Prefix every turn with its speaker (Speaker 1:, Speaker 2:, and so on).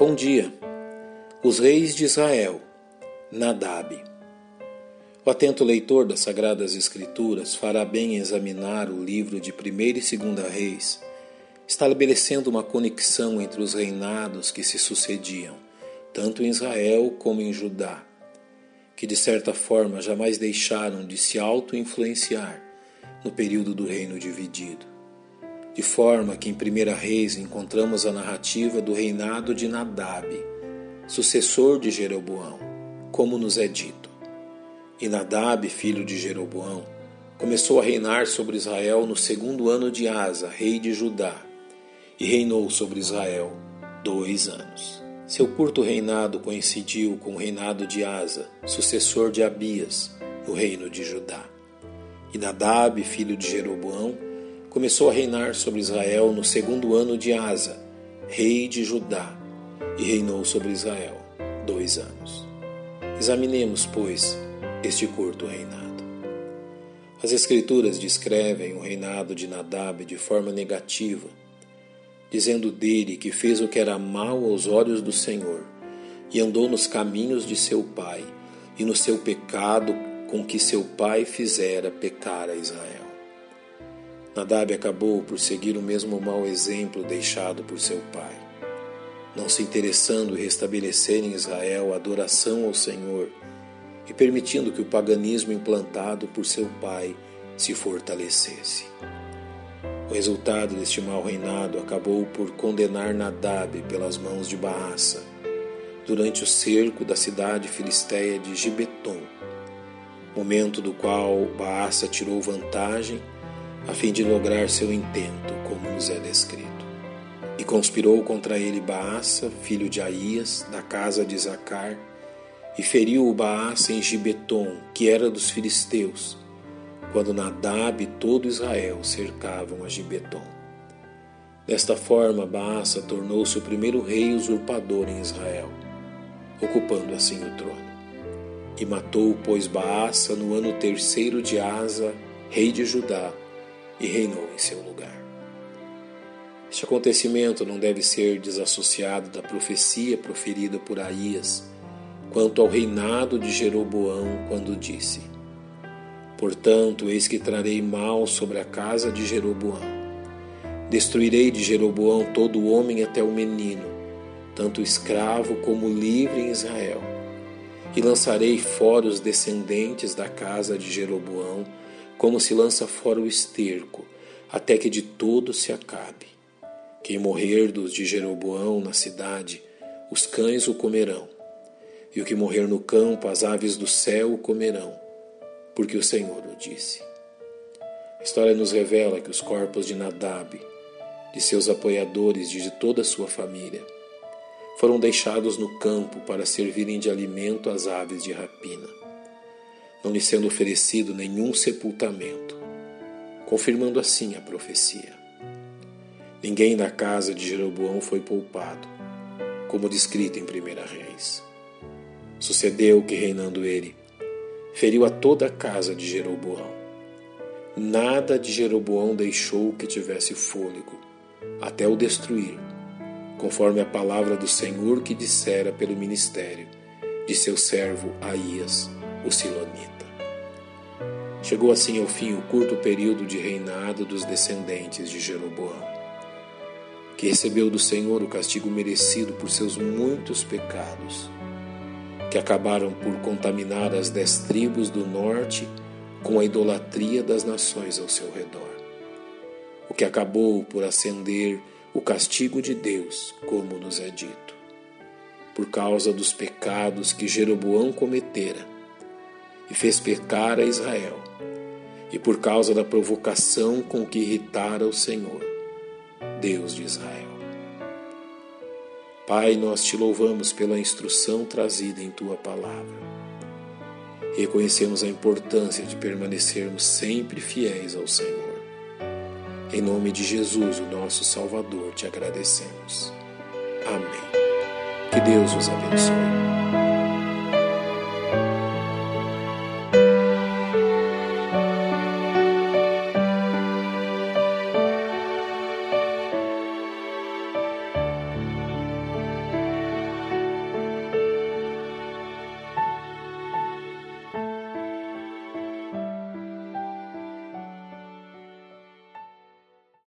Speaker 1: Bom dia. Os reis de Israel, Nadab. O atento leitor das Sagradas Escrituras fará bem em examinar o livro de 1 e 2 Reis, estabelecendo uma conexão entre os reinados que se sucediam, tanto em Israel como em Judá, que de certa forma jamais deixaram de se auto-influenciar no período do reino dividido de forma que em 1 Reis encontramos a narrativa do reinado de Nadab, sucessor de Jeroboão, como nos é dito. E Nadab, filho de Jeroboão, começou a reinar sobre Israel no segundo ano de Asa, rei de Judá, e reinou sobre Israel dois anos. Seu curto reinado coincidiu com o reinado de Asa, sucessor de Abias, no reino de Judá. E Nadab, filho de Jeroboão, começou a reinar sobre Israel no segundo ano de Asa, rei de Judá, e reinou sobre Israel dois anos. Examinemos, pois, este curto reinado. As Escrituras descrevem o reinado de Nadab de forma negativa, dizendo dele que fez o que era mal aos olhos do Senhor e andou nos caminhos de seu pai e no seu pecado com que seu pai fizera pecar a Israel. Nadab acabou por seguir o mesmo mau exemplo deixado por seu pai, não se interessando em restabelecer em Israel a adoração ao Senhor e permitindo que o paganismo implantado por seu pai se fortalecesse. O resultado deste mau reinado acabou por condenar Nadab pelas mãos de Baasa durante o cerco da cidade filisteia de Gibeton, momento do qual Baasa tirou vantagem a fim de lograr seu intento, como nos é descrito. E conspirou contra ele Baasa, filho de Aías, da casa de Zacar, e feriu o Baasa em Gibeton, que era dos filisteus, quando Nadab e todo Israel cercavam a Gibeton. Desta forma, Baasa tornou-se o primeiro rei usurpador em Israel, ocupando assim o trono. E matou, pois, Baasa no ano terceiro de Asa, rei de Judá, e reinou em seu lugar. Este acontecimento não deve ser desassociado da profecia proferida por Aías quanto ao reinado de Jeroboão, quando disse: Portanto, eis que trarei mal sobre a casa de Jeroboão. Destruirei de Jeroboão todo o homem até o menino, tanto escravo como livre em Israel. E lançarei fora os descendentes da casa de Jeroboão como se lança fora o esterco, até que de todo se acabe. Quem morrer dos de Jeroboão na cidade, os cães o comerão, e o que morrer no campo, as aves do céu o comerão, porque o Senhor o disse. A história nos revela que os corpos de Nadab, de seus apoiadores e de toda a sua família, foram deixados no campo para servirem de alimento às aves de rapina não lhe sendo oferecido nenhum sepultamento, confirmando assim a profecia. Ninguém da casa de Jeroboão foi poupado, como descrito em 1 Reis. Sucedeu que, reinando ele, feriu a toda a casa de Jeroboão. Nada de Jeroboão deixou que tivesse fôlego, até o destruir, conforme a palavra do Senhor que dissera pelo ministério de seu servo Aías, o Silonita. Chegou assim ao fim o curto período de reinado dos descendentes de Jeroboão, que recebeu do Senhor o castigo merecido por seus muitos pecados, que acabaram por contaminar as dez tribos do norte com a idolatria das nações ao seu redor, o que acabou por acender o castigo de Deus, como nos é dito, por causa dos pecados que Jeroboão cometera e fez pecar a Israel e por causa da provocação com que irritara o Senhor, Deus de Israel. Pai, nós te louvamos pela instrução trazida em tua palavra. Reconhecemos a importância de permanecermos sempre fiéis ao Senhor. Em nome de Jesus, o nosso Salvador, te agradecemos. Amém. Que Deus os abençoe.